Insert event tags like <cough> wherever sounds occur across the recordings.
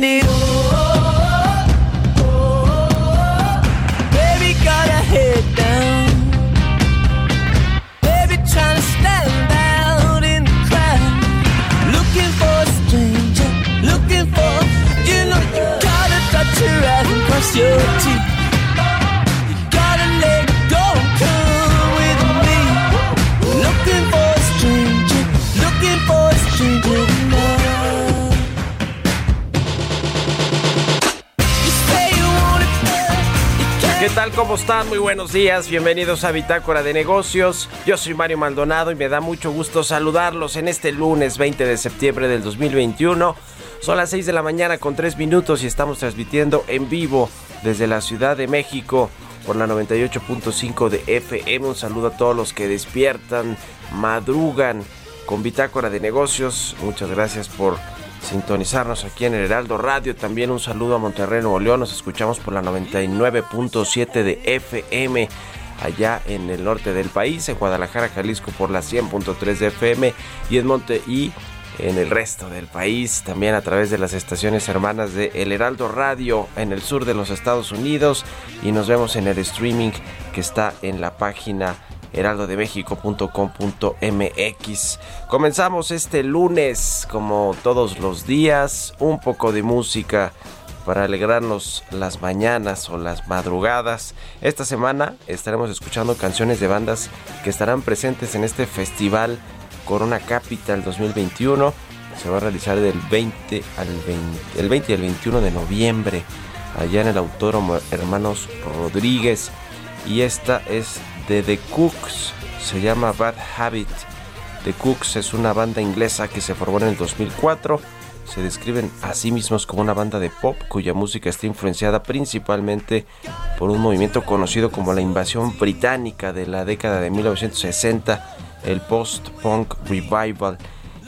Wish I had it all. Baby, got a head down. Baby, trying to stand out in the crowd. Looking for a stranger. Looking for, you know, you gotta touch your eyes and cross your teeth. ¿Qué tal? ¿Cómo están? Muy buenos días. Bienvenidos a Bitácora de Negocios. Yo soy Mario Maldonado y me da mucho gusto saludarlos en este lunes 20 de septiembre del 2021. Son las 6 de la mañana con 3 minutos y estamos transmitiendo en vivo desde la Ciudad de México por la 98.5 de FM. Un saludo a todos los que despiertan, madrugan con Bitácora de Negocios. Muchas gracias por sintonizarnos aquí en el Heraldo Radio. También un saludo a Monterrey, Nuevo León. Nos escuchamos por la 99.7 de FM allá en el norte del país, en Guadalajara, Jalisco por la 100.3 de FM y en Monte y en el resto del país, también a través de las estaciones hermanas de El Heraldo Radio en el sur de los Estados Unidos y nos vemos en el streaming que está en la página heraldodemexico.com.mx. Comenzamos este lunes, como todos los días, un poco de música para alegrarnos las mañanas o las madrugadas. Esta semana estaremos escuchando canciones de bandas que estarán presentes en este festival Corona Capital 2021. Se va a realizar del 20 al 20, el 20 y el 21 de noviembre allá en el Autódromo Hermanos Rodríguez. Y esta es de The Cooks, se llama Bad Habit. The Cooks es una banda inglesa que se formó en el 2004. Se describen a sí mismos como una banda de pop cuya música está influenciada principalmente por un movimiento conocido como la invasión británica de la década de 1960, el post-punk revival.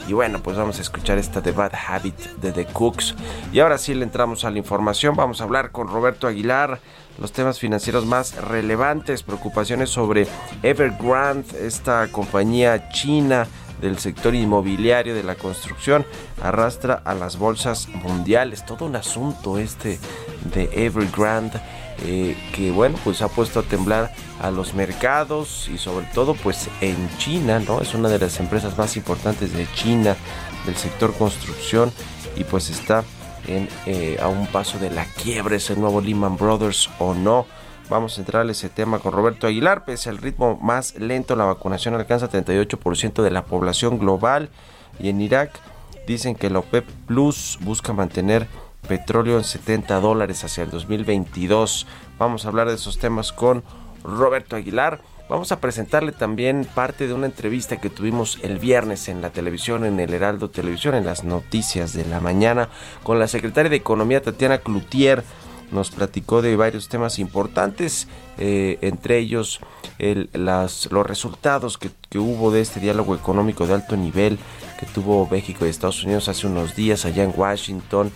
Y bueno, pues vamos a escuchar esta de Bad Habit de The Cooks. Y ahora sí le entramos a la información. Vamos a hablar con Roberto Aguilar los temas financieros más relevantes, preocupaciones sobre Evergrande, esta compañía china del sector inmobiliario de la construcción, arrastra a las bolsas mundiales. Todo un asunto este de Evergrande. Eh, que bueno pues ha puesto a temblar a los mercados y sobre todo pues en China no es una de las empresas más importantes de China del sector construcción y pues está en, eh, a un paso de la quiebra, es el nuevo Lehman Brothers o no. Vamos a entrar a ese tema con Roberto Aguilar. Pese al ritmo más lento, la vacunación alcanza 38% de la población global. Y en Irak dicen que la OPEP Plus busca mantener petróleo en 70 dólares hacia el 2022. Vamos a hablar de esos temas con Roberto Aguilar. Vamos a presentarle también parte de una entrevista que tuvimos el viernes en la televisión, en el Heraldo Televisión, en las noticias de la mañana, con la secretaria de Economía Tatiana Cloutier, nos platicó de varios temas importantes, eh, entre ellos el, las, los resultados que, que, hubo de este diálogo económico de alto nivel que tuvo México y Estados Unidos hace unos días allá en Washington.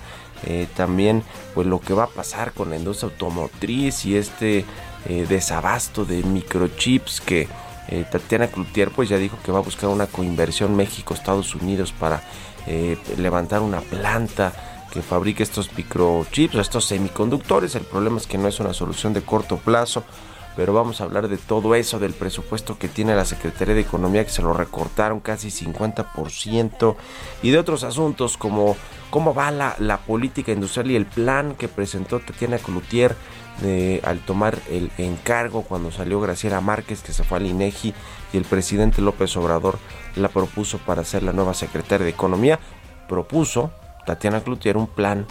Eh, también pues lo que va a pasar con la industria automotriz y este eh, desabasto de microchips que eh, Tatiana Cloutier pues ya dijo que va a buscar una coinversión México-Estados Unidos para eh, levantar una planta que fabrique estos microchips estos semiconductores. El problema es que no es una solución de corto plazo, pero vamos a hablar de todo eso, del presupuesto que tiene la Secretaría de Economía, que se lo recortaron casi 50%, y de otros asuntos como cómo va la, la política industrial y el plan que presentó Tatiana Cloutier al tomar el encargo cuando salió Graciela Márquez, que se fue al INEGI, y el presidente López Obrador la propuso para ser la nueva secretaria de Economía. Propuso Tatiana Cloutier un plan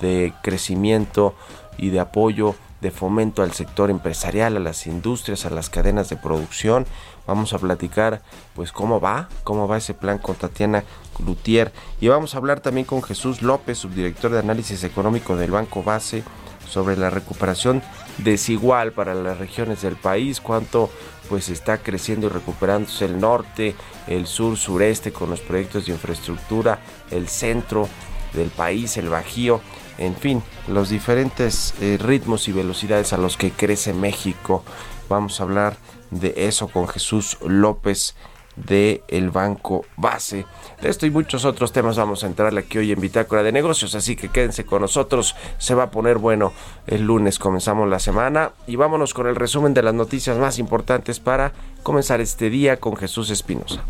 de crecimiento y de apoyo de fomento al sector empresarial, a las industrias, a las cadenas de producción. Vamos a platicar pues cómo va, cómo va ese plan con Tatiana Cloutier y vamos a hablar también con Jesús López, subdirector de análisis económico del Banco Base sobre la recuperación desigual para las regiones del país, cuánto pues está creciendo y recuperándose el norte, el sur, sureste con los proyectos de infraestructura, el centro del país, el Bajío, en fin, los diferentes eh, ritmos y velocidades a los que crece México. Vamos a hablar de eso con Jesús López de el Banco Base. De esto y muchos otros temas vamos a entrarle aquí hoy en Bitácora de Negocios, así que quédense con nosotros, se va a poner bueno el lunes, comenzamos la semana y vámonos con el resumen de las noticias más importantes para comenzar este día con Jesús Espinosa.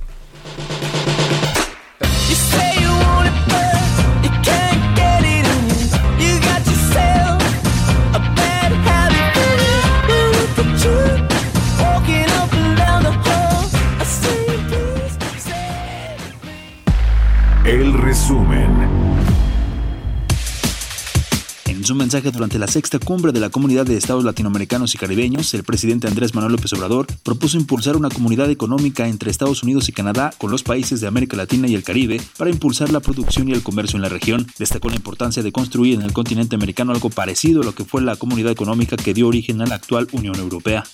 Su mensaje durante la sexta cumbre de la Comunidad de Estados Latinoamericanos y Caribeños, el presidente Andrés Manuel López Obrador propuso impulsar una comunidad económica entre Estados Unidos y Canadá con los países de América Latina y el Caribe para impulsar la producción y el comercio en la región. Destacó la importancia de construir en el continente americano algo parecido a lo que fue la comunidad económica que dio origen a la actual Unión Europea.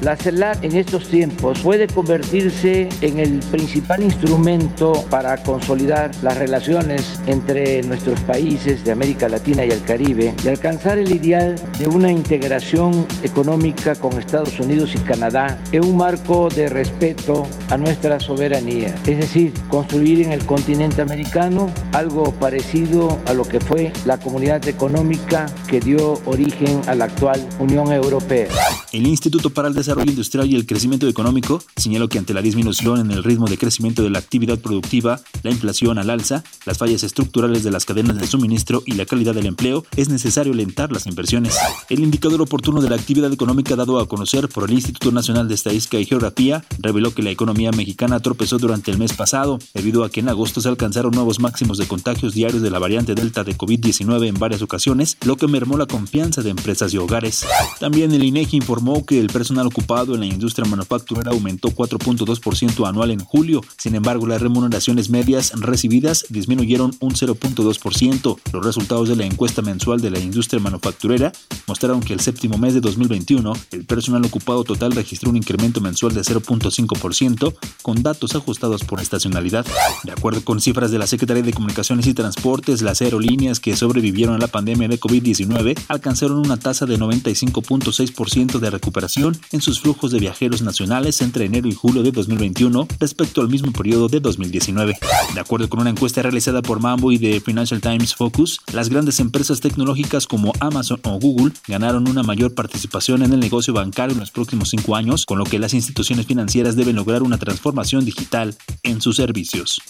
La CELAC en estos tiempos puede convertirse en el principal instrumento para consolidar las relaciones entre nuestros países de América Latina y el Caribe y alcanzar el ideal de una integración económica con Estados Unidos y Canadá en un marco de respeto a nuestra soberanía, es decir, construir en el continente americano algo parecido a lo que fue la comunidad económica que dio origen a la actual Unión Europea. El Instituto para el Desarrollo Industrial y el Crecimiento Económico señaló que ante la disminución en el ritmo de crecimiento de la actividad productiva, la inflación al alza, las fallas estructurales de las cadenas de suministro y la calidad del empleo, es necesario alentar las inversiones. El indicador oportuno de la actividad económica dado a conocer por el Instituto Nacional de Estadística y Geografía reveló que la economía mexicana tropezó durante el mes pasado, debido a que en agosto se alcanzaron nuevos máximos de contagios diarios de la variante Delta de COVID-19 en varias ocasiones, lo que mermó la confianza de empresas y hogares. También el INEGI informó que el personal ocupado en la industria manufacturera aumentó 4.2% anual en julio, sin embargo las remuneraciones medias recibidas disminuyeron un 0.2%. Los resultados de la encuesta mensual de la industria manufacturera mostraron que el séptimo mes de 2021 el personal ocupado total registró un incremento mensual de 0.5% con datos ajustados por estacionalidad. De acuerdo con cifras de la Secretaría de Comunicaciones y Transportes, las aerolíneas que sobrevivieron a la pandemia de COVID-19 alcanzaron una tasa de 95.6% de recuperación en sus flujos de viajeros nacionales entre enero y julio de 2021 respecto al mismo periodo de 2019. De acuerdo con una encuesta realizada por Mambo y de Financial Times Focus, las grandes empresas tecnológicas como Amazon o Google ganaron una mayor participación en el negocio bancario en los próximos cinco años, con lo que las instituciones financieras deben lograr una transformación digital en sus servicios.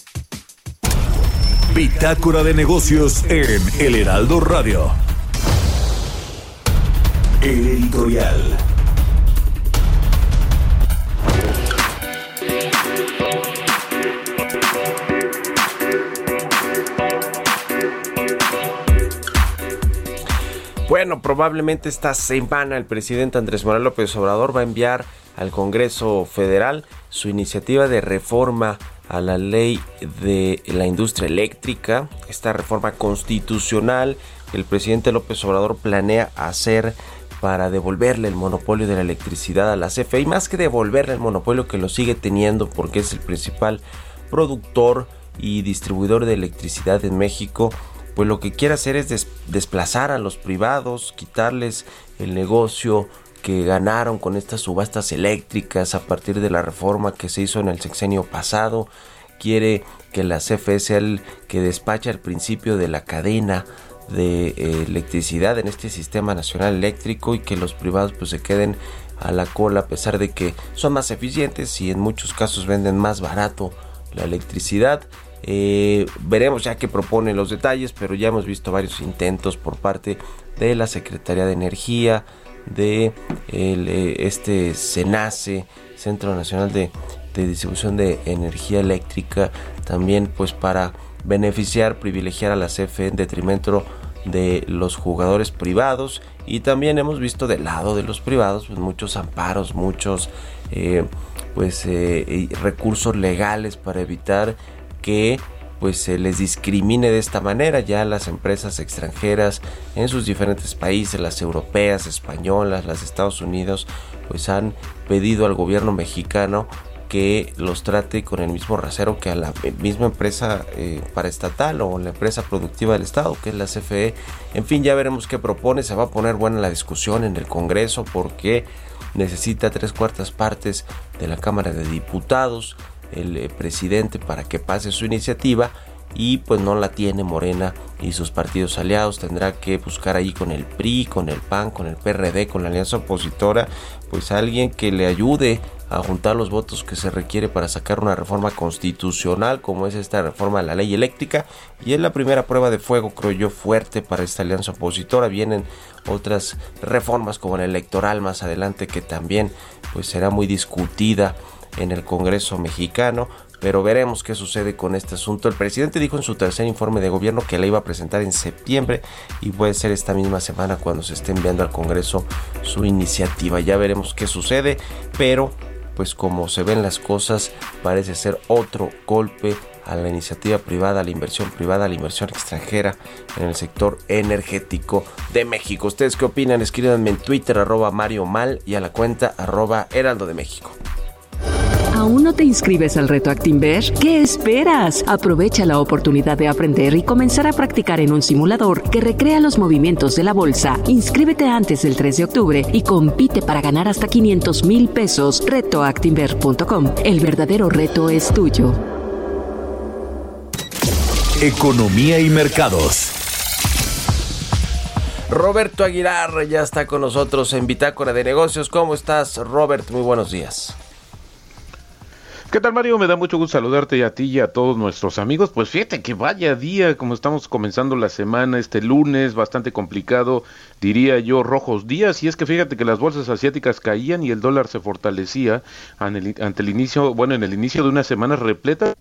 Bitácora de negocios en El Heraldo Radio. El editorial. Bueno, probablemente esta semana el presidente Andrés Manuel López Obrador va a enviar al Congreso Federal su iniciativa de reforma a la ley de la industria eléctrica, esta reforma constitucional que el presidente López Obrador planea hacer para devolverle el monopolio de la electricidad a la CFE y más que devolverle el monopolio que lo sigue teniendo porque es el principal productor y distribuidor de electricidad en México, pues lo que quiere hacer es des- desplazar a los privados, quitarles el negocio que ganaron con estas subastas eléctricas a partir de la reforma que se hizo en el sexenio pasado. Quiere que la CFE sea el que despacha al principio de la cadena de eh, electricidad en este sistema nacional eléctrico y que los privados pues se queden a la cola a pesar de que son más eficientes y en muchos casos venden más barato la electricidad. Eh, veremos ya que proponen los detalles, pero ya hemos visto varios intentos por parte de la Secretaría de Energía, de eh, este SENACE, Centro Nacional de, Distribución de Energía Eléctrica, también pues para beneficiar, privilegiar a la CFE en detrimento de los jugadores privados. Y también hemos visto del lado de los privados pues, muchos amparos, muchos eh, pues recursos legales para evitar que pues se les discrimine de esta manera ya las empresas extranjeras en sus diferentes países, las europeas, españolas, las de Estados Unidos, pues han pedido al gobierno mexicano que los trate con el mismo rasero que a la misma empresa eh, paraestatal o la empresa productiva del Estado, que es la CFE. En fin, ya veremos qué propone. Se va a poner buena la discusión en el Congreso porque necesita tres cuartas partes de la Cámara de Diputados el eh, presidente para que pase su iniciativa y pues no la tiene Morena y sus partidos aliados. Tendrá que buscar ahí con el PRI, con el PAN, con el PRD, con la alianza opositora, pues alguien que le ayude a juntar los votos que se requiere para sacar una reforma constitucional como es esta reforma de la ley eléctrica. Y es la primera prueba de fuego creo yo fuerte para esta alianza opositora. Vienen otras reformas como la electoral más adelante que también pues será muy discutida en el Congreso mexicano, pero veremos qué sucede con este asunto. El presidente dijo en su tercer informe de gobierno que la iba a presentar en septiembre y puede ser esta misma semana cuando se esté enviando al Congreso su iniciativa. Ya veremos qué sucede, pero pues como se ven las cosas, parece ser otro golpe a la iniciativa privada, a la inversión privada, a la inversión extranjera en el sector energético de México. ¿Ustedes qué opinan? Escríbanme en Twitter arroba Mario Mal y a la cuenta arroba Heraldo de México. ¿Aún no te inscribes al reto Actinver? ¿Qué esperas? Aprovecha la oportunidad de aprender y comenzar a practicar en un simulador que recrea los movimientos de la bolsa. Inscríbete antes del 3 de octubre y compite para ganar hasta 500 mil pesos. Retoactinver.com. El verdadero reto es tuyo. Economía y mercados. Roberto Aguilar ya está con nosotros en Bitácora de Negocios. ¿Cómo estás, Robert? Muy buenos días. ¿Qué tal Mario? Me da mucho gusto saludarte y a ti y a todos nuestros amigos. Pues fíjate que vaya día, como estamos comenzando la semana, este lunes, bastante complicado, diría yo, rojos días. Y es que fíjate que las bolsas asiáticas caían y el dólar se fortalecía ante el, inicio, bueno, en el inicio de una semana repleta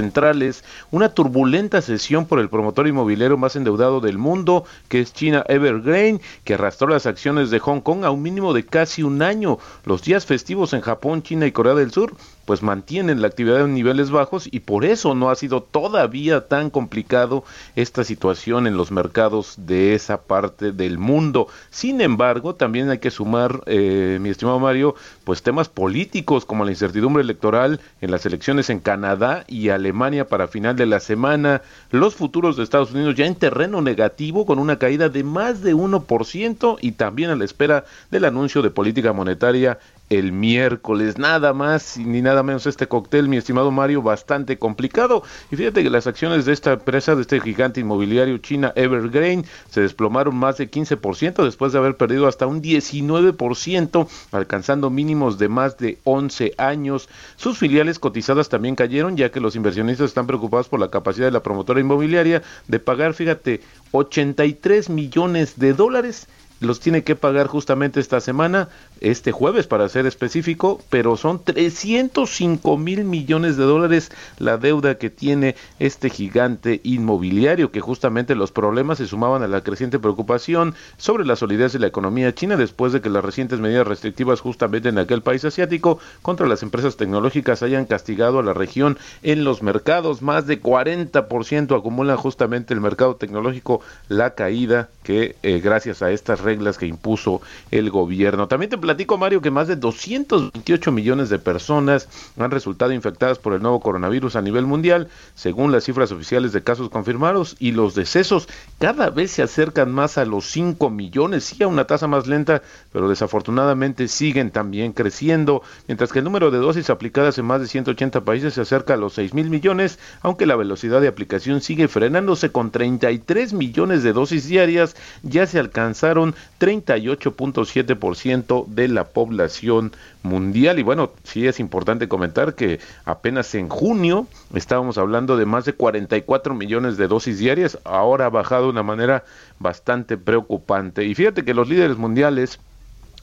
centrales, una turbulenta sesión por el promotor inmobiliario más endeudado del mundo, que es China Evergrande, que arrastró las acciones de Hong Kong a un mínimo de casi un año. Los días festivos en Japón, China y Corea del Sur pues mantienen la actividad en niveles bajos y por eso no ha sido todavía tan complicado esta situación en los mercados de esa parte del mundo. Sin embargo, también hay que sumar, eh, mi estimado Mario, pues temas políticos como la incertidumbre electoral en las elecciones en Canadá y Alemania para final de la semana, los futuros de Estados Unidos ya en terreno negativo con una caída de más de 1% y también a la espera del anuncio de política monetaria el miércoles. Nada más ni nada menos este cóctel, mi estimado Mario, bastante complicado. Y fíjate que las acciones de esta empresa, de este gigante inmobiliario china Evergrande, se desplomaron más de 15% después de haber perdido hasta un 19%, alcanzando mínimos de más de 11 años. Sus filiales cotizadas también cayeron, ya que los inversionistas están preocupados por la capacidad de la promotora inmobiliaria de pagar, fíjate, 83 millones de dólares los tiene que pagar justamente esta semana, este jueves para ser específico, pero son 305 mil millones de dólares la deuda que tiene este gigante inmobiliario, que justamente los problemas se sumaban a la creciente preocupación sobre la solidez de la economía china después de que las recientes medidas restrictivas justamente en aquel país asiático contra las empresas tecnológicas hayan castigado a la región en los mercados. Más de 40% acumula justamente el mercado tecnológico la caída que eh, gracias a estas reglas que impuso el gobierno. También te platico, Mario, que más de 228 millones de personas han resultado infectadas por el nuevo coronavirus a nivel mundial, según las cifras oficiales de casos confirmados, y los decesos cada vez se acercan más a los 5 millones, sí a una tasa más lenta, pero desafortunadamente siguen también creciendo, mientras que el número de dosis aplicadas en más de 180 países se acerca a los 6 mil millones, aunque la velocidad de aplicación sigue frenándose con 33 millones de dosis diarias, ya se alcanzaron 38.7% de la población mundial. Y bueno, sí es importante comentar que apenas en junio estábamos hablando de más de 44 millones de dosis diarias, ahora ha bajado de una manera bastante preocupante. Y fíjate que los líderes mundiales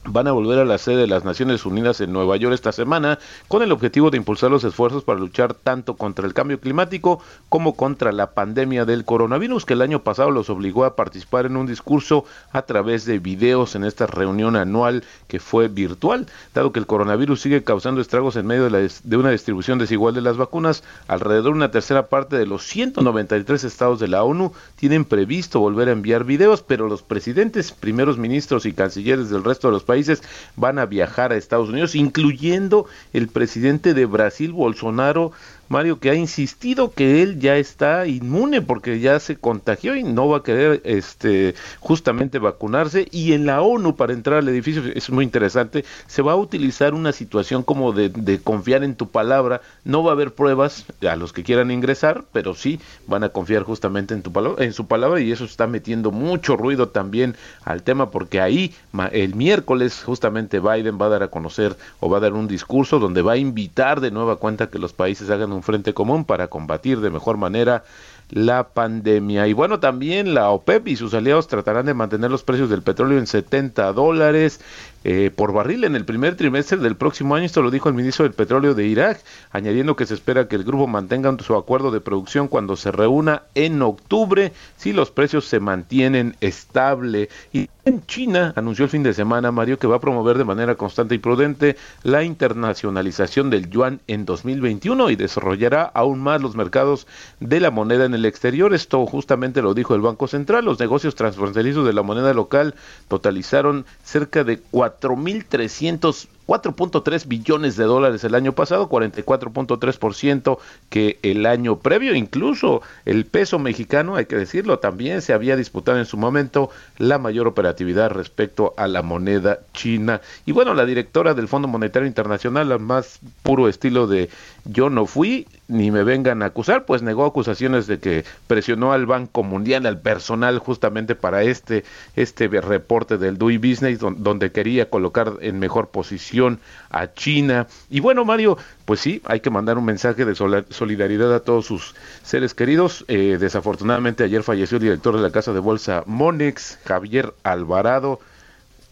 van a volver a la sede de las Naciones Unidas en Nueva York esta semana con el objetivo de impulsar los esfuerzos para luchar tanto contra el cambio climático como contra la pandemia del coronavirus que el año pasado los obligó a participar en un discurso a través de videos en esta reunión anual que fue virtual. Dado que el coronavirus sigue causando estragos en medio de, la, una distribución desigual de las vacunas, alrededor de una tercera parte de los 193 estados de la ONU tienen previsto volver a enviar videos, pero los presidentes, primeros ministros y cancilleres del resto de los países van a viajar a Estados Unidos, incluyendo el presidente de Brasil, Bolsonaro, Mario, que ha insistido que él ya está inmune porque ya se contagió y no va a querer este justamente vacunarse. Y en la ONU para entrar al edificio es muy interesante, se va a utilizar una situación como de, confiar en tu palabra, no va a haber pruebas a los que quieran ingresar, pero sí van a confiar justamente en tu palabra, en su palabra. Y eso está metiendo mucho ruido también al tema porque ahí el miércoles justamente Biden va a dar a conocer o va a dar un discurso donde va a invitar de nueva cuenta que los países hagan un frente común para combatir de mejor manera la pandemia. Y bueno, también la OPEP y sus aliados tratarán de mantener los precios del petróleo en 70 dólares eh, por barril en el primer trimestre del próximo año. Esto lo dijo el ministro del Petróleo de Irak, añadiendo que se espera que el grupo mantenga su acuerdo de producción cuando se reúna en octubre si los precios se mantienen estable. Y en China anunció el fin de semana, Mario, que va a promover de manera constante y prudente la internacionalización del yuan en 2021 y desarrollará aún más los mercados de la moneda en el exterior. Esto justamente lo dijo el Banco Central. Los negocios transfronterizos de la moneda local totalizaron cerca de 4.300 4.3 billones de dólares el año pasado, 44.3% que el año previo. Incluso el peso mexicano, hay que decirlo, también se había disputado en su momento la mayor operatividad respecto a la moneda china. Y bueno, la directora del Fondo Monetario Internacional, al más puro estilo de yo no fui, ni me vengan a acusar, pues negó acusaciones de que presionó al Banco Mundial, al personal justamente para este, este reporte del DUI Business, donde quería colocar en mejor posición a China. Y bueno, Mario, pues sí, hay que mandar un mensaje de solidaridad a todos sus seres queridos. Eh, desafortunadamente ayer falleció el director de la casa de bolsa Monex, Javier Alvarado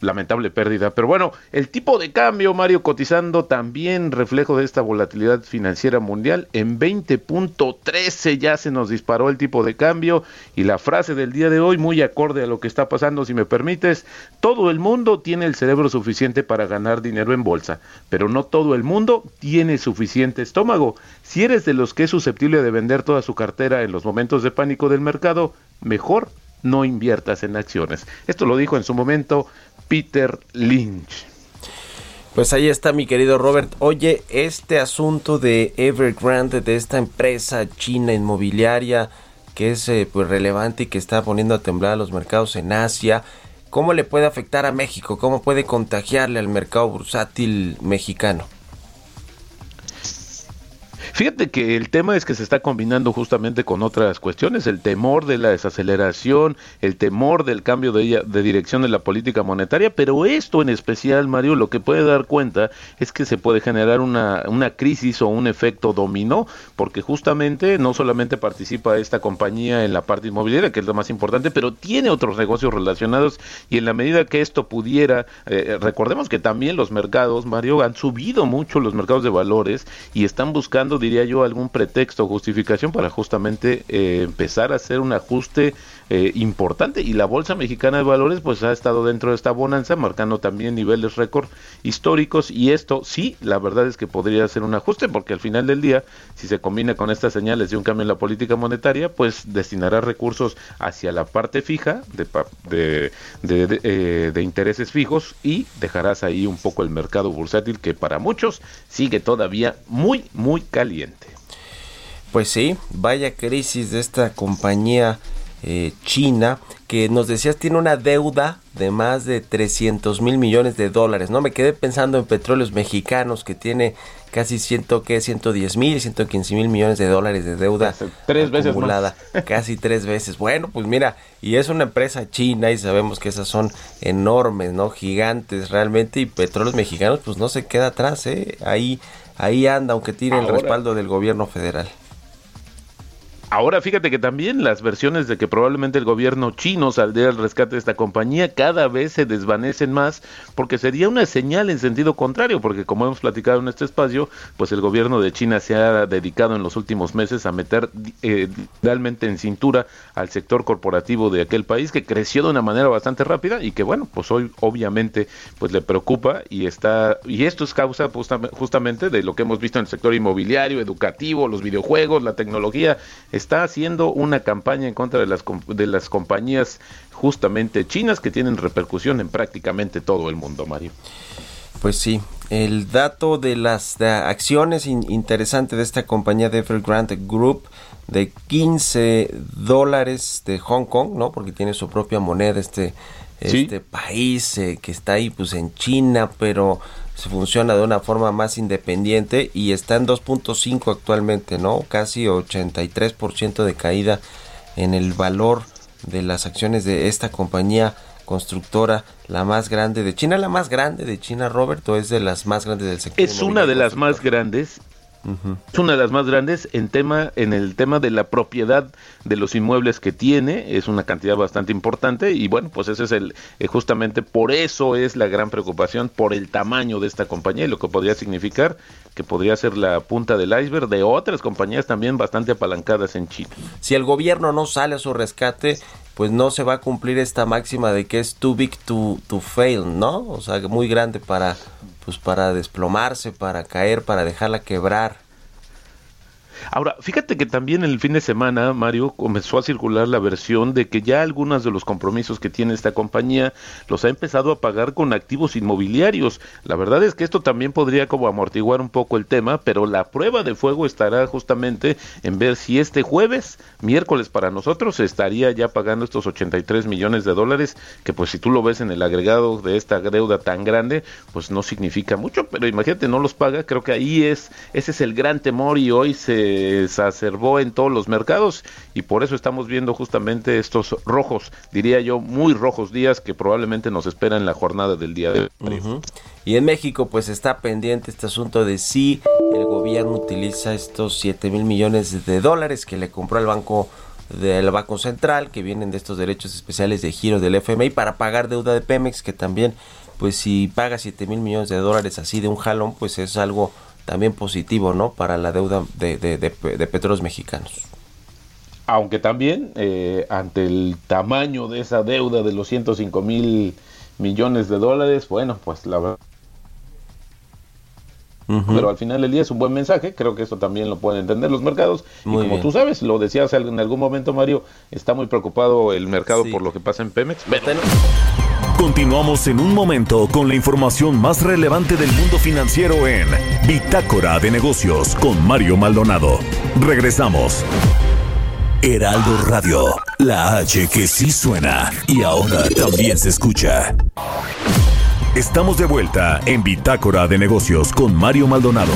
lamentable pérdida. Pero bueno, el tipo de cambio, Mario, cotizando también reflejo de esta volatilidad financiera mundial. En 20.13 ya se nos disparó el tipo de cambio y la frase del día de hoy, muy acorde a lo que está pasando, si me permites, todo el mundo tiene el cerebro suficiente para ganar dinero en bolsa, pero no todo el mundo tiene suficiente estómago. Si eres de los que es susceptible de vender toda su cartera en los momentos de pánico del mercado, mejor no inviertas en acciones. Esto lo dijo en su momento Peter Lynch. Pues ahí está mi querido Robert. Oye, este asunto de Evergrande, de esta empresa china inmobiliaria que es eh, pues relevante y que está poniendo a temblar a los mercados en Asia, ¿cómo le puede afectar a México? ¿Cómo puede contagiarle al mercado bursátil mexicano? Fíjate que el tema es que se está combinando justamente con otras cuestiones, el temor de la desaceleración, el temor del cambio de, dirección de la política monetaria, pero esto en especial, Mario, lo que puede dar cuenta es que se puede generar una, una crisis o un efecto dominó, porque justamente no solamente participa esta compañía en la parte inmobiliaria, que es lo más importante, pero tiene otros negocios relacionados y en la medida que esto pudiera, eh, recordemos que también los mercados, Mario, han subido mucho los mercados de valores y están buscando, diría yo, algún pretexto o justificación para justamente eh, empezar a hacer un ajuste eh, importante y la Bolsa Mexicana de Valores pues ha estado dentro de esta bonanza marcando también niveles récord históricos y esto sí, la verdad es que podría ser un ajuste porque al final del día si se combina con estas señales de un cambio en la política monetaria pues destinará recursos hacia la parte fija de, de, de, eh, de intereses fijos y dejarás ahí un poco el mercado bursátil que para muchos sigue todavía muy muy caliente. Pues sí, vaya crisis de esta compañía eh, China, que nos decías tiene una deuda de más de 300 mil millones de dólares, ¿no? Me quedé pensando en petróleos mexicanos que tiene casi ciento, ¿qué? 110 mil, 115 mil millones de dólares de deuda tres acumulada, veces más. <laughs> casi tres veces. Bueno, pues mira, y es una empresa china y sabemos que esas son enormes, ¿no? Gigantes realmente y petróleos mexicanos pues no se queda atrás, ¿eh? Ahí, ahí anda, aunque tiene el respaldo del gobierno federal. Ahora fíjate que también las versiones de que probablemente el gobierno chino saldría al rescate de esta compañía cada vez se desvanecen más porque sería una señal en sentido contrario, porque como hemos platicado en este espacio, pues el gobierno de China se ha dedicado en los últimos meses a meter eh, realmente en cintura al sector corporativo de aquel país que creció de una manera bastante rápida y que bueno, pues hoy obviamente pues le preocupa y está y esto es causa justa- justamente de lo que hemos visto en el sector inmobiliario, educativo, los videojuegos, la tecnología está haciendo una campaña en contra de las, de las compañías justamente chinas que tienen repercusión en prácticamente todo el mundo, Mario. Pues sí, el dato de las de acciones in- interesante de esta compañía de Evergrande Group de 15 dólares de Hong Kong, ¿no? Porque tiene su propia moneda este, Sí. este país eh, que está ahí pues en China, pero se funciona de una forma más independiente y está en 2.5 actualmente, ¿no? Casi 83% de caída en el valor de las acciones de esta compañía constructora, la más grande de China, la más grande de China, Roberto, es de las más grandes del sector. Es una de las más grandes Es una de las más grandes en tema en el tema de la propiedad de los inmuebles que tiene, es una cantidad bastante importante y bueno, pues ese es el eh, justamente por eso es la gran preocupación por el tamaño de esta compañía y lo que podría significar que podría ser la punta del iceberg de otras compañías también bastante apalancadas en China. Si el gobierno no sale a su rescate, pues no se va a cumplir esta máxima de que es too big to, to fail, ¿no? O sea, muy grande para pues para desplomarse, para caer, para dejarla quebrar. Ahora, fíjate que también el fin de semana, Mario, comenzó a circular la versión de que ya algunos de los compromisos que tiene esta compañía los ha empezado a pagar con activos inmobiliarios. La verdad es que esto también podría como amortiguar un poco el tema, pero la prueba de fuego estará justamente en ver si este jueves, miércoles para nosotros, se estaría ya pagando estos 83 millones de dólares, que pues si tú lo ves en el agregado de esta deuda tan grande, pues no significa mucho, pero imagínate, no los paga, creo que ahí es, ese es el gran temor y hoy se exacerbó en todos los mercados y por eso estamos viendo justamente estos rojos, diría yo, muy rojos días que probablemente nos esperan la jornada del día de hoy. Y en México pues está pendiente este asunto de si el gobierno utiliza estos 7 mil millones de dólares que le compró al banco del Banco Central, que vienen de estos derechos especiales de giro del FMI para pagar deuda de Pemex, que también pues si paga 7 mil millones de dólares así de un jalón, pues es algo también positivo, ¿no? Para la deuda de, de, de, de petróleos mexicanos. Aunque también, eh, ante el tamaño de esa deuda de los 105 mil millones de dólares, bueno, pues la verdad. Pero al final del día es un buen mensaje, creo que eso también lo pueden entender los mercados. Muy y como bien. tú sabes, lo decías en algún momento, Mario, está muy preocupado el mercado Sí. por lo que pasa en Pemex. Pero Continuamos en un momento con la información más relevante del mundo financiero en Bitácora de Negocios con Mario Maldonado. Regresamos. Heraldo Radio, la H que sí suena y ahora también se escucha. Estamos de vuelta en Bitácora de Negocios con Mario Maldonado.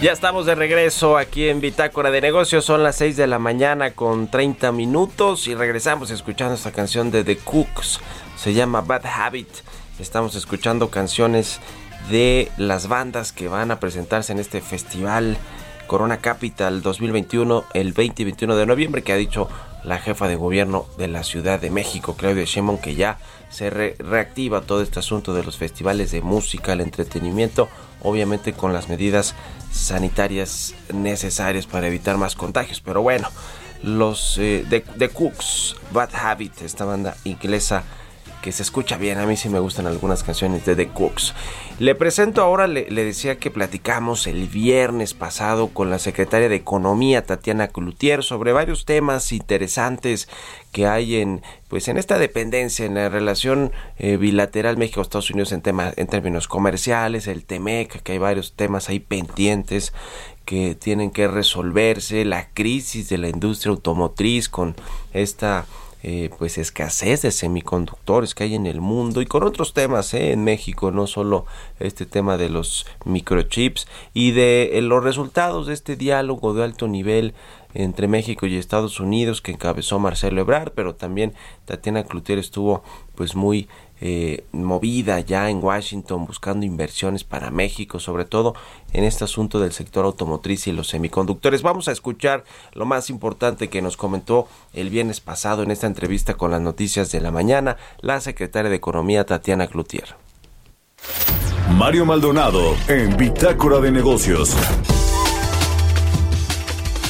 Ya estamos de regreso aquí en Bitácora de Negocios. Son las 6 de la mañana con 30 minutos y regresamos escuchando esta canción de The Cooks. Se llama Bad Habit. Estamos escuchando canciones de las bandas que van a presentarse en este festival Corona Capital 2021 el 20 y 21 de noviembre que ha dicho la jefa de gobierno de la Ciudad de México, Claudia Sheinbaum, que ya se re- reactiva todo este asunto de los festivales de música, el entretenimiento, obviamente con las medidas sanitarias necesarias para evitar más contagios. Pero bueno, los eh, The, The Cooks, Bad Habit, esta banda inglesa que se escucha bien. A mí sí me gustan algunas canciones de The Cooks. Le presento ahora, le, decía que platicamos el viernes pasado con la secretaria de Economía, Tatiana Cloutier, sobre varios temas interesantes que hay en pues en esta dependencia, en la relación eh, bilateral México-Estados Unidos en, tema, en términos comerciales, el TEMEC, que hay varios temas ahí pendientes que tienen que resolverse, la crisis de la industria automotriz con esta eh, pues escasez de semiconductores que hay en el mundo y con otros temas eh, en México, no solo este tema de los microchips y de eh, los resultados de este diálogo de alto nivel entre México y Estados Unidos que encabezó Marcelo Ebrard, pero también Tatiana Cloutier estuvo pues muy eh, movida ya en Washington buscando inversiones para México, sobre todo en este asunto del sector automotriz y los semiconductores. Vamos a escuchar lo más importante que nos comentó el viernes pasado en esta entrevista con las noticias de la mañana la secretaria de Economía Tatiana Cloutier. Mario Maldonado en Bitácora de Negocios.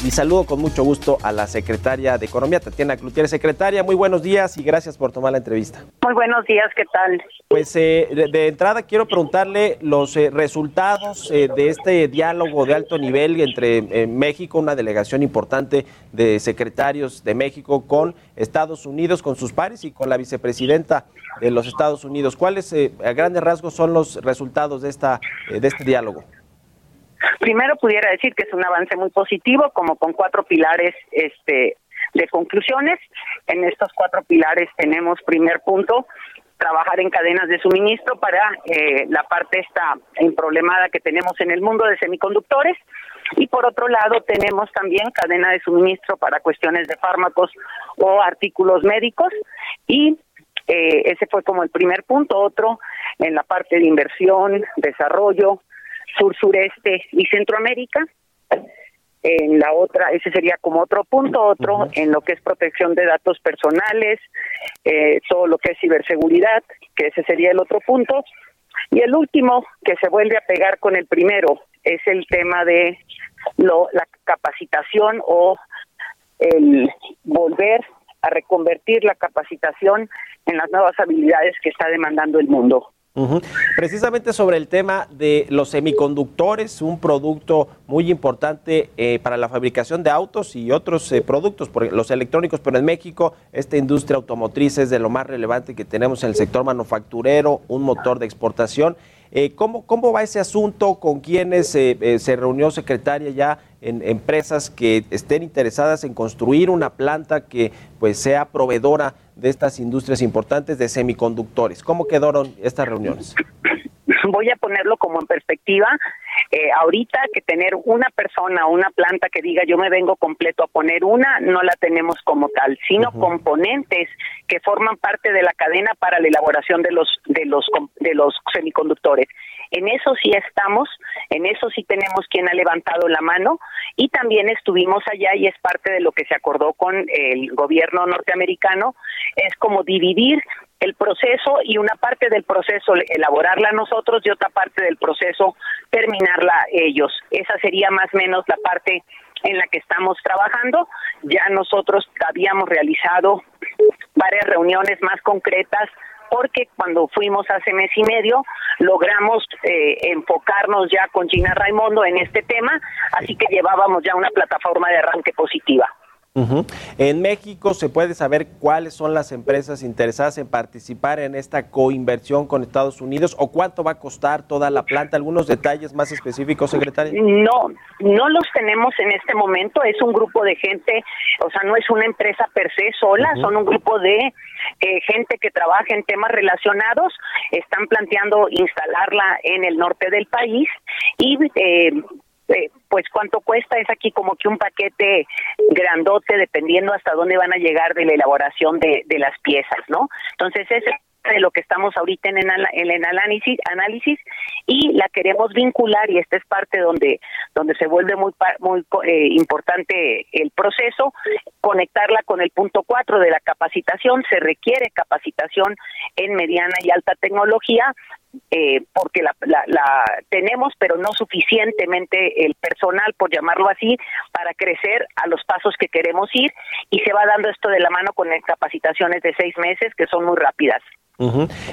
Y saludo con mucho gusto a la secretaria de Economía, Tatiana Cloutier. Secretaria, muy buenos días y gracias por tomar la entrevista. Muy buenos días, ¿qué tal? Pues eh, de, de entrada quiero preguntarle los eh, resultados eh, de este diálogo de alto nivel entre eh, México, una delegación importante de secretarios de México con Estados Unidos, con sus pares y con la vicepresidenta de los Estados Unidos. ¿Cuáles eh, a grandes rasgos son los resultados de, esta, eh, de este diálogo? Primero pudiera decir que es un avance muy positivo, como con cuatro pilares este, de conclusiones. En estos cuatro pilares tenemos primer punto, trabajar en cadenas de suministro para eh, la parte esta problemada que tenemos en el mundo de semiconductores. Y por otro lado tenemos también cadena de suministro para cuestiones de fármacos o artículos médicos. Y eh, ese fue como el primer punto. Otro en la parte de inversión, desarrollo, sur-sureste y Centroamérica. En la otra, ese sería como otro punto, otro en lo que es protección de datos personales, eh, todo lo que es ciberseguridad, que ese sería el otro punto. Y el último, que se vuelve a pegar con el primero, es el tema de lo, la capacitación o el volver a reconvertir la capacitación en las nuevas habilidades que está demandando el mundo. Precisamente sobre el tema de los semiconductores, un producto muy importante eh, para la fabricación de autos y otros eh, productos, por los electrónicos, pero en México esta industria automotriz es de lo más relevante que tenemos en el sector manufacturero, un motor de exportación. Eh, ¿cómo, ¿Cómo va ese asunto? ¿Con quiénes se reunió secretaria ya en empresas que estén interesadas en construir una planta que pues sea proveedora de estas industrias importantes de semiconductores? ¿Cómo quedaron estas reuniones? voy a ponerlo como en perspectiva. Eh, ahorita que tener una persona o una planta que diga yo me vengo completo a poner una, no la tenemos como tal, sino componentes que forman parte de la cadena para la elaboración de los de los de los semiconductores. En eso sí estamos, en eso sí tenemos quien ha levantado la mano y también estuvimos allá y es parte de lo que se acordó con el gobierno norteamericano, es como dividir el proceso y una parte del proceso elaborarla nosotros y otra parte del proceso terminarla ellos. Esa sería más o menos la parte en la que estamos trabajando. Ya nosotros habíamos realizado varias reuniones más concretas porque cuando fuimos hace mes y medio logramos eh, enfocarnos ya con Gina Raimondo en este tema, así que llevábamos ya una plataforma de arranque positiva. Ujú. En México se puede saber cuáles son las empresas interesadas en participar en esta coinversión con Estados Unidos o cuánto va a costar toda la planta. ¿Algunos detalles más específicos, secretaria? No, no los tenemos en este momento. Es un grupo de gente, o sea, no es una empresa per se sola, son un grupo de eh, gente que trabaja en temas relacionados. Están planteando instalarla en el norte del país y eh, eh, pues cuánto cuesta es aquí como que un paquete grandote dependiendo hasta dónde van a llegar de la elaboración de, de las piezas, ¿no? Entonces es de lo que estamos ahorita en el, en análisis, y la queremos vincular y esta es parte donde donde se vuelve muy muy eh, importante el proceso conectarla con el punto 4 de la capacitación se requiere capacitación en mediana y alta tecnología eh, porque la, la, la tenemos, pero no suficientemente el personal, por llamarlo así, para crecer a los pasos que queremos ir y se va dando esto de la mano con capacitaciones de seis meses que son muy rápidas.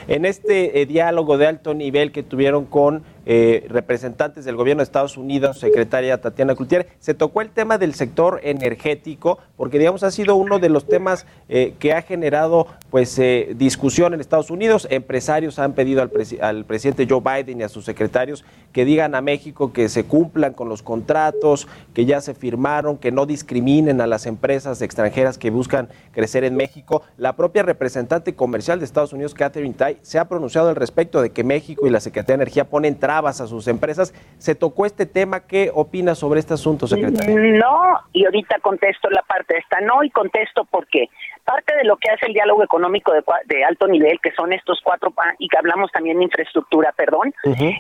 En este eh, diálogo de alto nivel que tuvieron con eh, representantes del gobierno de Estados Unidos, secretaria Tatiana Cloutier, se tocó el tema del sector energético, porque digamos ha sido uno de los temas eh, que ha generado pues eh, discusión en Estados Unidos. Empresarios han pedido al, presi- al presidente Joe Biden y a sus secretarios que digan a México que se cumplan con los contratos que ya se firmaron, que no discriminen a las empresas extranjeras que buscan crecer en México. La propia representante comercial de Estados Unidos, Catherine Tai, se ha pronunciado al respecto de que México y la Secretaría de Energía ponen trabas a sus empresas. ¿Se tocó este tema? ¿Qué opina sobre este asunto, secretaria? No, y ahorita contesto la parte esta, no, y contesto porque parte de lo que hace el diálogo económico de, de alto nivel, que son estos cuatro, pa- y que hablamos también de infraestructura, perdón,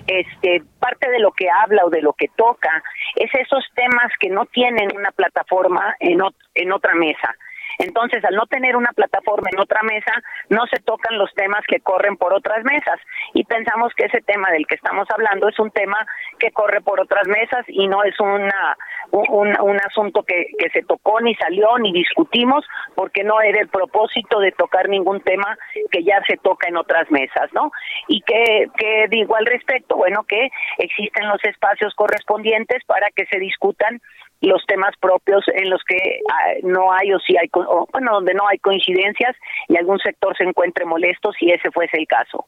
este, parte de lo que habla o de lo que toca es esos temas que no tienen una plataforma en, ot- en otra mesa. Entonces, al no tener una plataforma en otra mesa, no se tocan los temas que corren por otras mesas. Y pensamos que ese tema del que estamos hablando es un tema que corre por otras mesas y no es una, un, un asunto que, que se tocó, ni salió, ni discutimos, porque no era el propósito de tocar ningún tema que ya se toca en otras mesas, ¿no? Y que, que digo al respecto, bueno, que existen los espacios correspondientes para que se discutan los temas propios en los que ah, no hay o si hay, o, bueno, donde no hay coincidencias y algún sector se encuentre molesto si ese fuese el caso.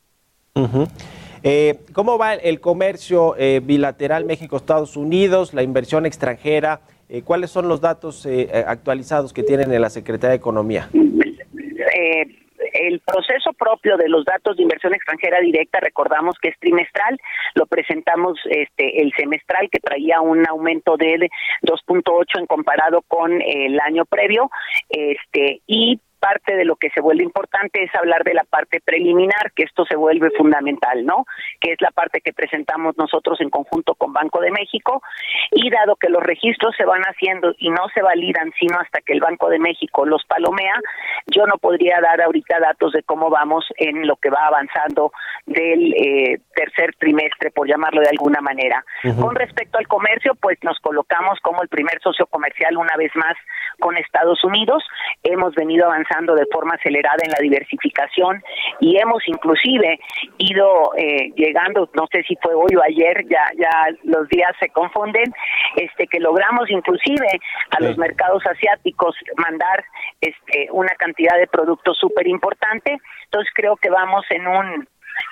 Eh, ¿Cómo va el comercio eh, bilateral México-Estados Unidos, la inversión extranjera? Eh, ¿Cuáles son los datos eh, actualizados que tienen en la Secretaría de Economía? eh, el proceso propio de los datos de inversión extranjera directa, recordamos que es trimestral, lo presentamos este el semestral que traía un aumento de 2.8 en comparado con el año previo, este y parte de lo que se vuelve importante es hablar de la parte preliminar, que esto se vuelve fundamental, ¿no? Que es la parte que presentamos nosotros en conjunto con Banco de México y dado que los registros se van haciendo y no se validan sino hasta que el Banco de México los palomea, yo no podría dar ahorita datos de cómo vamos en lo que va avanzando del eh, tercer trimestre, por llamarlo de alguna manera. Con respecto al comercio, pues nos colocamos como el primer socio comercial una vez más con Estados Unidos. Hemos venido avanzando de forma acelerada en la diversificación y hemos inclusive ido eh, llegando, no sé si fue hoy o ayer, ya ya los días se confunden, este que logramos inclusive a los mercados asiáticos mandar este una cantidad de productos súper importante. Entonces creo que vamos en un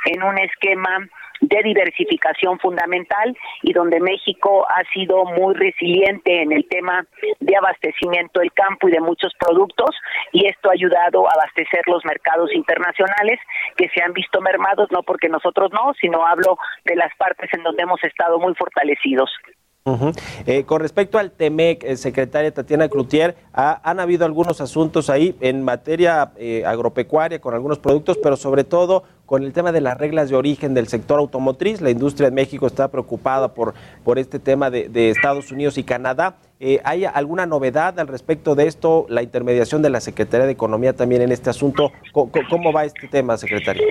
en un esquema de diversificación fundamental y donde México ha sido muy resiliente en el tema de abastecimiento del campo y de muchos productos y esto ha ayudado a abastecer los mercados internacionales que se han visto mermados no porque nosotros no, sino hablo de las partes en donde hemos estado muy fortalecidos. Eh, con respecto al TEMEC, eh, secretaria Tatiana Cloutier, ha- han habido algunos asuntos ahí en materia eh, agropecuaria con algunos productos, pero sobre todo con el tema de las reglas de origen del sector automotriz. La industria en México está preocupada por, por este tema de Estados Unidos y Canadá. Eh, ¿Hay alguna novedad al respecto de esto? La intermediación de la Secretaría de Economía también en este asunto. ¿Cómo, va este tema, secretaria?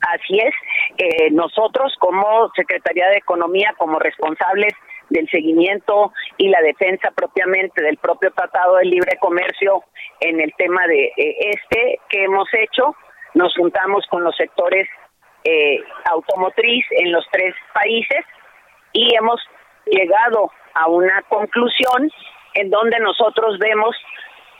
Así es, eh, nosotros como Secretaría de Economía, como responsables del seguimiento y la defensa propiamente del propio Tratado de Libre Comercio en el tema de eh, este que hemos hecho, nos juntamos con los sectores eh, automotriz en los tres países y hemos llegado a una conclusión en donde nosotros vemos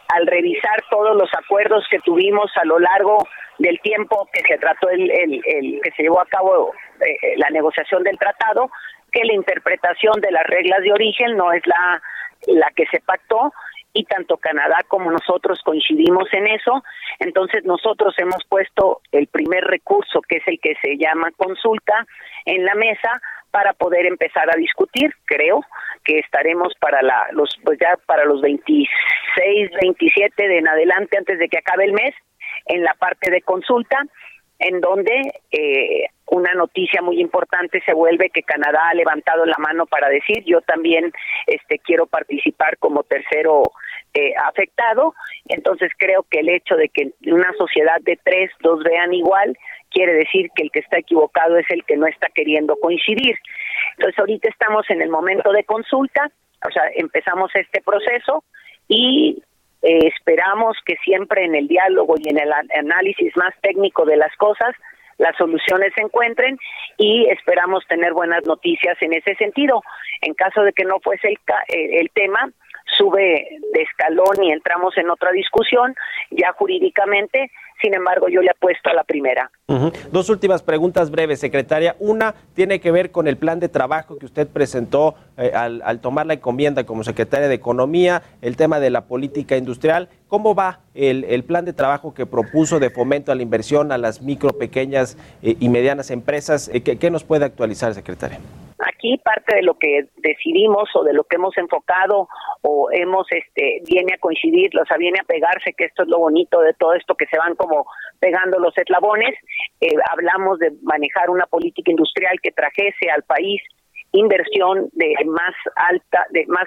al revisar todos los acuerdos que tuvimos a lo largo del tiempo que se trató el, el- el- que se llevó a cabo eh, eh, la negociación del tratado que la interpretación de las reglas de origen no es la la que se pactó y tanto Canadá como nosotros coincidimos en eso. Entonces nosotros hemos puesto el primer recurso, que es el que se llama consulta, en la mesa para poder empezar a discutir. Creo que estaremos para la, los pues ya para los 26, 27 de en adelante antes de que acabe el mes en la parte de consulta en donde eh, una noticia muy importante se vuelve que Canadá ha levantado la mano para decir yo también este quiero participar como tercero eh, afectado entonces creo que el hecho de que una sociedad de tres dos vean igual quiere decir que el que está equivocado es el que no está queriendo coincidir entonces ahorita estamos en el momento de consulta o sea empezamos este proceso y eh, esperamos que siempre en el diálogo y en el an- análisis más técnico de las cosas las soluciones se encuentren y esperamos tener buenas noticias en ese sentido. En caso de que no fuese el, ca- eh, el tema, sube de escalón y entramos en otra discusión ya jurídicamente. Sin embargo, yo le apuesto a la primera. Dos últimas preguntas breves, secretaria. Una tiene que ver con el plan de trabajo que usted presentó eh, al, al tomar la encomienda como secretaria de Economía, el tema de la política industrial. ¿Cómo va el, plan de trabajo que propuso de fomento a la inversión a las micro, pequeñas eh, y medianas empresas? Eh, ¿qué, qué nos puede actualizar, secretaria? Aquí parte de lo que decidimos o de lo que hemos enfocado o hemos este viene a coincidir, o sea, viene a pegarse, que esto es lo bonito de todo esto, que se van como pegando los eslabones. Eh, hablamos de manejar una política industrial que trajese al país inversión de más alta, de más,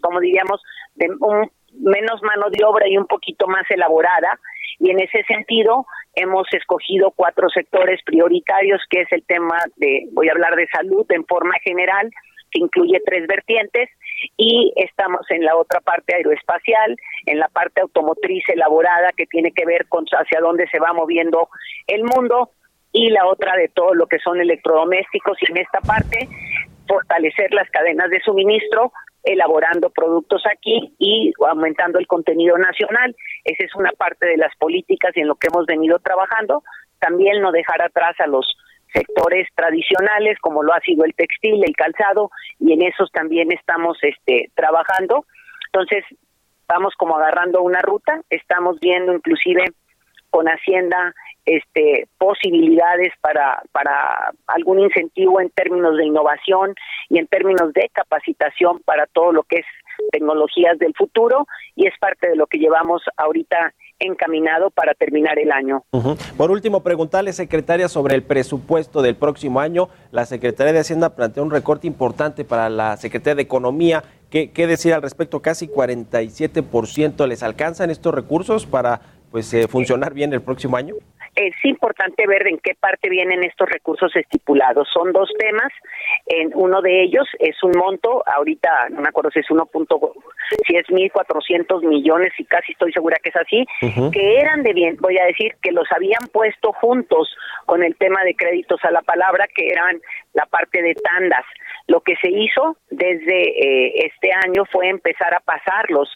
como diríamos, de un menos mano de obra y un poquito más elaborada. Y en ese sentido hemos escogido cuatro sectores prioritarios, que es el tema de, voy a hablar de salud en forma general, que incluye tres vertientes, y estamos en la otra parte aeroespacial, en la parte automotriz elaborada, que tiene que ver con hacia dónde se va moviendo el mundo, y la otra de todo lo que son electrodomésticos, y en esta parte fortalecer las cadenas de suministro, elaborando productos aquí y aumentando el contenido nacional. Esa es una parte de las políticas y en lo que hemos venido trabajando. También no dejar atrás a los sectores tradicionales como lo ha sido el textil, el calzado y en esos también estamos este trabajando. Entonces, vamos como agarrando una ruta, estamos viendo inclusive con Hacienda este posibilidades para para algún incentivo en términos de innovación y en términos de capacitación para todo lo que es tecnologías del futuro y es parte de lo que llevamos ahorita encaminado para terminar el año. Por último, preguntarle, secretaria, sobre el presupuesto del próximo año. La Secretaría de Hacienda planteó un recorte importante para la Secretaría de Economía. ¿Qué, qué decir al respecto? Casi 47% les alcanzan estos recursos para pues eh, funcionar bien el próximo año. Es importante ver en qué parte vienen estos recursos estipulados. Son dos temas. En uno de ellos es un monto, ahorita no me acuerdo si es uno punto, si es mil cuatrocientos millones y casi estoy segura que es así, que eran de bien, voy a decir que los habían puesto juntos con el tema de créditos a la palabra, que eran la parte de tandas. Lo que se hizo desde eh, este año fue empezar a pasarlos,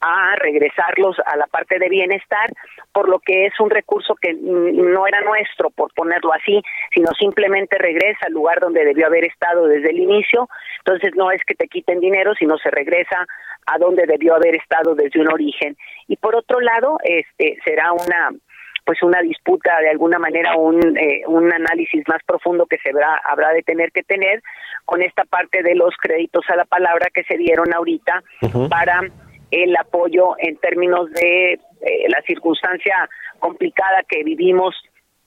a regresarlos a la parte de bienestar, por lo que es un recurso que no era nuestro, por ponerlo así, sino simplemente regresa al lugar donde debió haber estado desde el inicio. Entonces no es que te quiten dinero, sino se regresa a donde debió haber estado desde un origen. Y por otro lado, este será una pues una disputa de alguna manera un, eh, un análisis más profundo que se habrá, habrá de tener que tener con esta parte de los créditos a la palabra que se dieron ahorita para el apoyo en términos de eh, la circunstancia complicada que vivimos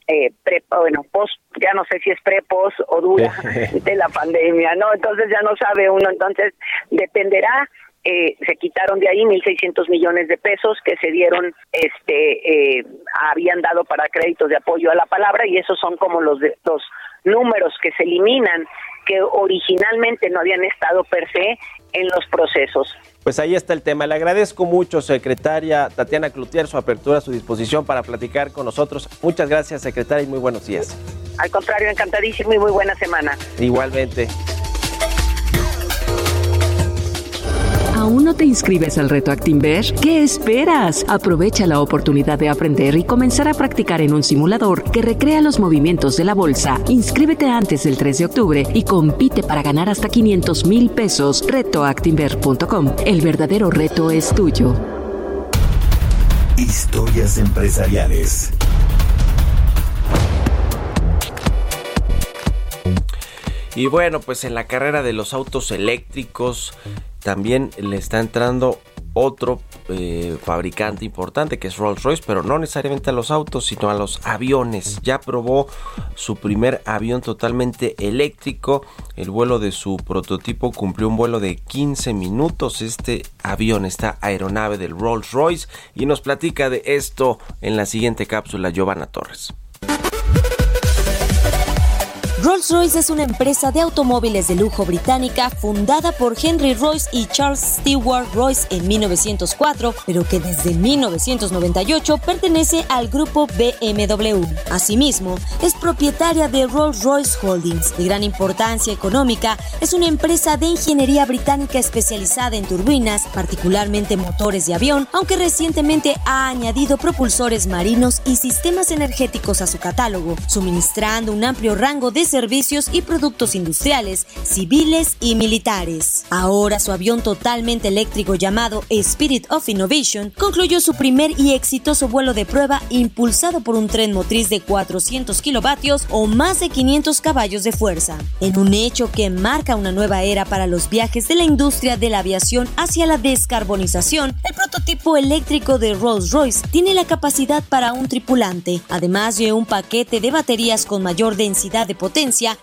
eh, pre, bueno, post, ya no sé si es pre, post o dura <laughs> de la pandemia, ¿no? Entonces ya no sabe uno, entonces dependerá eh, se quitaron de ahí 1.600 millones de pesos que se dieron, este, eh, habían dado para créditos de apoyo a la palabra y esos son como los, de, los números que se eliminan que originalmente no habían estado per se en los procesos. Pues ahí está el tema. Le agradezco mucho, secretaria Tatiana Cloutier, su apertura, su disposición para platicar con nosotros. Muchas gracias, secretaria, y muy buenos días. Al contrario, encantadísimo y muy buena semana. Igualmente. ¿Aún no te inscribes al reto Actinver? ¿Qué esperas? Aprovecha la oportunidad de aprender y comenzar a practicar en un simulador que recrea los movimientos de la bolsa. Inscríbete antes del 3 de octubre y compite para ganar hasta 500 mil pesos. Retoactinver.com. El verdadero reto es tuyo. Historias empresariales. Y bueno, pues en la carrera de los autos eléctricos también le está entrando otro eh, fabricante importante que es Rolls Royce, pero no necesariamente a los autos, sino a los aviones. Ya probó su primer avión totalmente eléctrico. El vuelo de su prototipo cumplió un vuelo de 15 minutos. Este avión, esta aeronave del Rolls Royce, y nos platica de esto en la siguiente cápsula Giovanna Torres. Rolls-Royce es una empresa de automóviles de lujo británica fundada por Henry Royce y Charles Stewart Royce en 1904, pero que desde 1998 pertenece al grupo BMW. Asimismo, es propietaria de Rolls-Royce Holdings. De gran importancia económica, es una empresa de ingeniería británica especializada en turbinas, particularmente motores de avión, aunque recientemente ha añadido propulsores marinos y sistemas energéticos a su catálogo, suministrando un amplio rango de servicios y productos industriales, civiles y militares. Ahora su avión totalmente eléctrico llamado Spirit of Innovation concluyó su primer y exitoso vuelo de prueba impulsado por un tren motriz de 400 kilovatios o más de 500 caballos de fuerza, en un hecho que marca una nueva era para los viajes de la industria de la aviación hacia la descarbonización. El prototipo eléctrico de Rolls-Royce tiene la capacidad para un tripulante, además de un paquete de baterías con mayor densidad de potencia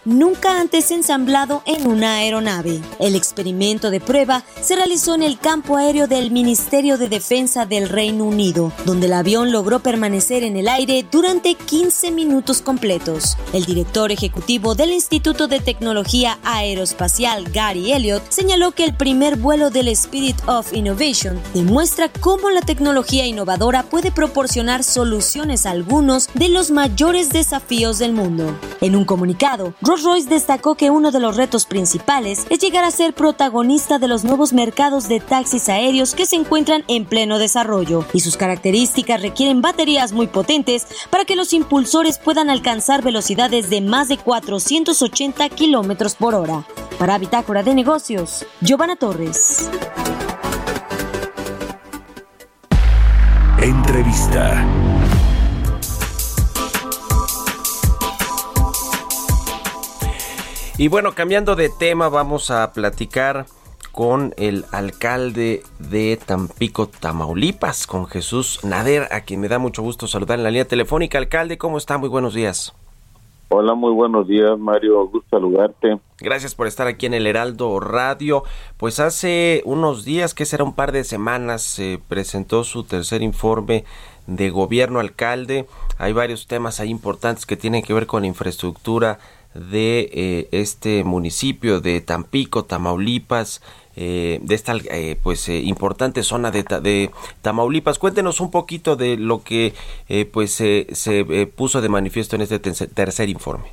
nunca antes ensamblado en una aeronave. El experimento de prueba se realizó en el campo aéreo del Ministerio de Defensa del Reino Unido, donde el avión logró permanecer en el aire durante 15 minutos completos. El director ejecutivo del Instituto de Tecnología Aeroespacial, Gary Elliott, señaló que el primer vuelo del Spirit of Innovation demuestra cómo la tecnología innovadora puede proporcionar soluciones a algunos de los mayores desafíos del mundo. En un comunicado, Rolls-Royce destacó que uno de los retos principales es llegar a ser protagonista de los nuevos mercados de taxis aéreos que se encuentran en pleno desarrollo y sus características requieren baterías muy potentes para que los impulsores puedan alcanzar velocidades de más de 480 kilómetros por hora. Para Bitácora de Negocios, Giovanna Torres. Entrevista. Y bueno, cambiando de tema, vamos a platicar con el alcalde de Tampico, Tamaulipas, con Jesús Nader, a quien me da mucho gusto saludar en la línea telefónica. Alcalde, ¿cómo está? Muy buenos días. Hola, muy buenos días, Mario. Gusto saludarte. Gracias por estar aquí en el Heraldo Radio. Pues hace unos días, que será un par de semanas, se presentó su tercer informe de gobierno alcalde. Hay varios temas ahí importantes que tienen que ver con la infraestructura de eh, este municipio de Tampico, Tamaulipas, eh, de esta eh, pues importante zona de, Tamaulipas. Cuéntenos un poquito de lo que pues se puso de manifiesto en este tercer informe.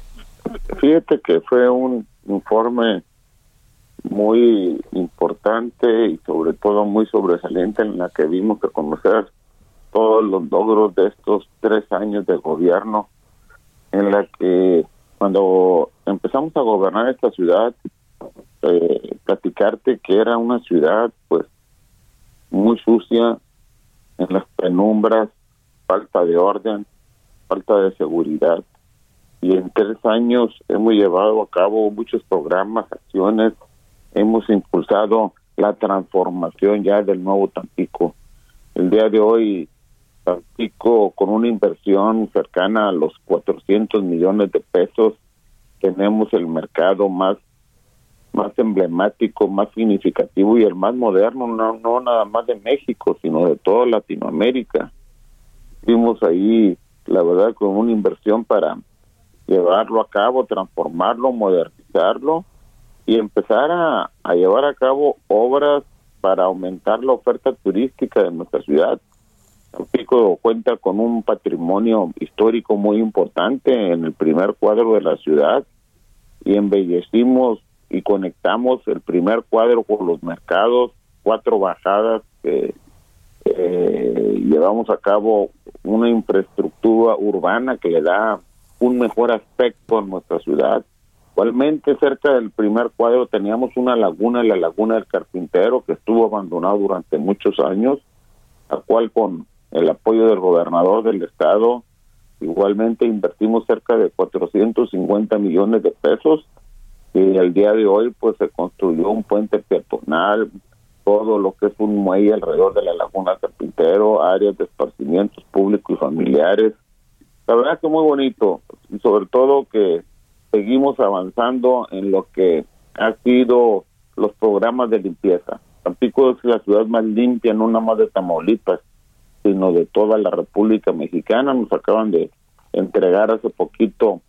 Fíjate que fue un informe muy importante y sobre todo muy sobresaliente en la que vimos que conocer todos los logros de estos tres años de gobierno en la que cuando empezamos a gobernar esta ciudad, eh, platicarte que era una ciudad pues muy sucia, en las penumbras, falta de orden, falta de seguridad. Y en tres años hemos llevado a cabo muchos programas, acciones, hemos impulsado la transformación ya del nuevo Tampico. El día de hoy Tampico con una inversión cercana a los 400 millones de pesos tenemos el mercado más más emblemático, más significativo y el más moderno, no, no nada más de México, sino de toda Latinoamérica. Vimos ahí, la verdad, con una inversión para llevarlo a cabo, transformarlo, modernizarlo y empezar a llevar a cabo obras para aumentar la oferta turística de nuestra ciudad. Tampico cuenta con un patrimonio histórico muy importante en el primer cuadro de la ciudad y embellecimos y conectamos el primer cuadro con los mercados, cuatro bajadas que eh, llevamos a cabo una infraestructura urbana que le da un mejor aspecto a nuestra ciudad. Igualmente, cerca del primer cuadro teníamos una laguna, la laguna del carpintero, que estuvo abandonado durante muchos años, la cual con el apoyo del gobernador del estado, igualmente invertimos cerca de 450 millones de pesos y el día de hoy pues se construyó un puente peatonal, todo lo que es un muelle alrededor de la laguna Carpintero, áreas de esparcimientos públicos y familiares. La verdad que muy bonito y sobre todo que seguimos avanzando en lo que ha sido los programas de limpieza. Tampico es la ciudad más limpia, no nada más de Tamaulipas, sino de toda la República Mexicana. Nos acaban de entregar hace poquito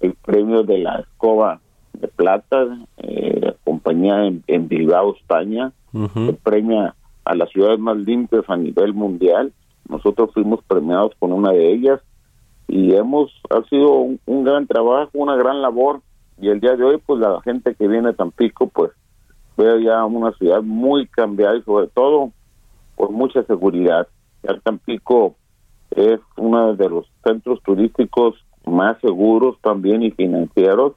el premio de la escoba de plata, eh, la compañía en, en Bilbao, España, que premia a las ciudades más limpias a nivel mundial. Nosotros fuimos premiados con una de ellas y hemos, ha sido un, un gran trabajo, una gran labor y el día de hoy pues la gente que viene a Tampico pues ve ya una ciudad muy cambiada y sobre todo por mucha seguridad. Tampico es uno de los centros turísticos más seguros también y financieros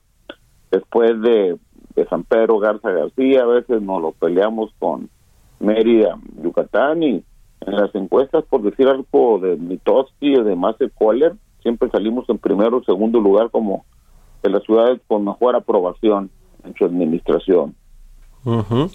después de, de San Pedro Garza García, a veces nos lo peleamos con Mérida, Yucatán, y en las encuestas, por decir algo de Mitoski o de Mase Kohler, siempre salimos en primero o segundo lugar como de las ciudades con mejor aprobación en su administración. Ujú.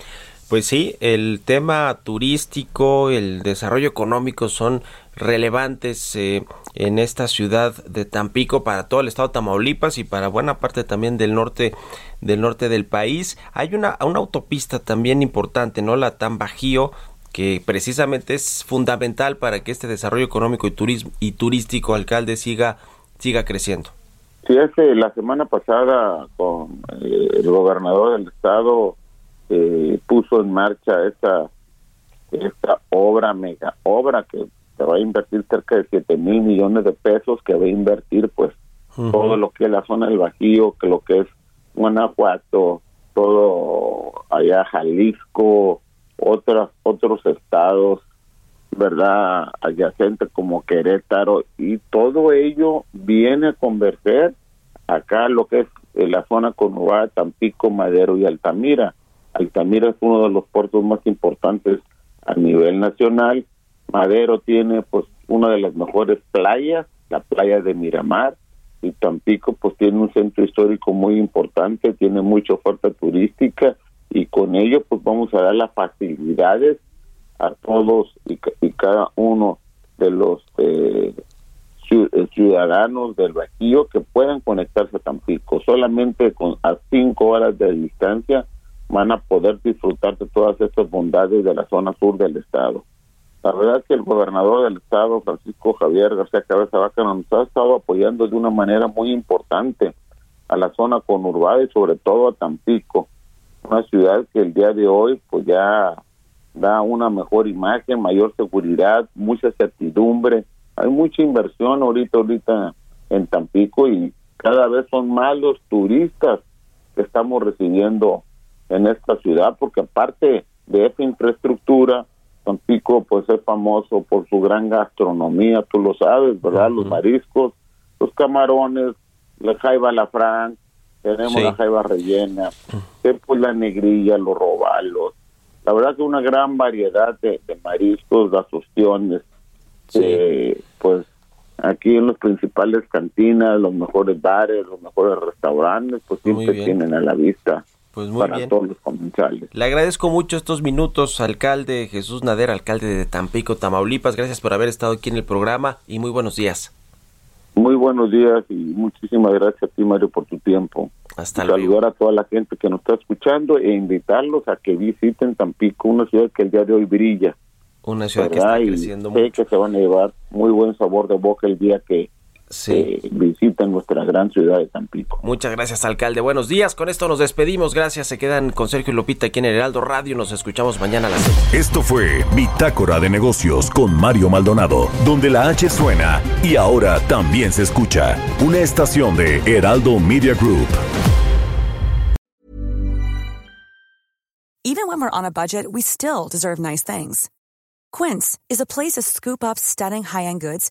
Pues sí, el tema turístico, el desarrollo económico son relevantes eh, en esta ciudad de Tampico para todo el estado de Tamaulipas y para buena parte también del norte del norte del país. Hay una, una autopista también importante, ¿no? La Tambajío, que precisamente es fundamental para que este desarrollo económico y turismo y turístico alcalde siga siga creciendo. Sí, hace la semana pasada con eh, el gobernador del estado eh, puso en marcha esta esta obra, mega obra que se va a invertir cerca de 7 mil millones de pesos, que va a invertir pues Ujú. todo lo que es la zona del Bajío, que lo que es Guanajuato, todo allá Jalisco, otras otros estados, verdad, adyacentes como Querétaro y todo ello viene a converger acá lo que es eh, la zona conurbada Tampico, Madero y Altamira. Altamira es uno de los puertos más importantes a nivel nacional. Madero tiene pues una de las mejores playas, la playa de Miramar, y Tampico pues tiene un centro histórico muy importante, tiene mucha oferta turística y con ello pues vamos a dar las facilidades a todos y, y cada uno de los eh, eh, ciudadanos del Bajío que puedan conectarse a Tampico. Solamente con a cinco horas de distancia van a poder disfrutar de todas estas bondades de la zona sur del estado. La verdad es que el gobernador del estado, Francisco Javier García Cabeza Vaca, nos ha estado apoyando de una manera muy importante a la zona conurbada y sobre todo a Tampico, una ciudad que el día de hoy pues ya da una mejor imagen, mayor seguridad, mucha certidumbre. Hay mucha inversión ahorita, ahorita en Tampico y cada vez son más los turistas que estamos recibiendo en esta ciudad, porque aparte de esa infraestructura, Tampico pues es famoso por su gran gastronomía, tú lo sabes, ¿verdad? Los mariscos, los camarones, la jaiba la fran, tenemos Sí. la jaiba rellena, que, pues la negrilla, los robalos, la verdad que una gran variedad de, de mariscos, las ostiones, que, pues aquí en las principales cantinas, los mejores bares, los mejores restaurantes, pues siempre tienen a la vista Pues muy para bien. todos los comensales. Le agradezco mucho estos minutos, alcalde Jesús Nader, alcalde de Tampico, Tamaulipas. Gracias por haber estado aquí en el programa y muy buenos días. Muy buenos días y muchísimas gracias a ti, Mario, por tu tiempo. Hasta luego. Saludar a toda la gente que nos está escuchando e invitarlos a que visiten Tampico, una ciudad que el día de hoy brilla. Una ciudad que ¿verdad? está Y creciendo sé mucho. que se van a llevar muy buen sabor de boca el día que Sí. eh, visiten nuestra gran ciudad de Tampico. Muchas gracias, alcalde. Buenos días. Con esto nos despedimos. Gracias. Se quedan con Sergio y Lupita aquí en el Heraldo Radio. Nos escuchamos mañana a las 6. Esto fue Bitácora de Negocios con Mario Maldonado, donde la H suena y ahora también se escucha. Una estación de Heraldo Media Group. Even when we're on a budget, we still deserve nice things. Quince is a place to scoop up stunning high-end goods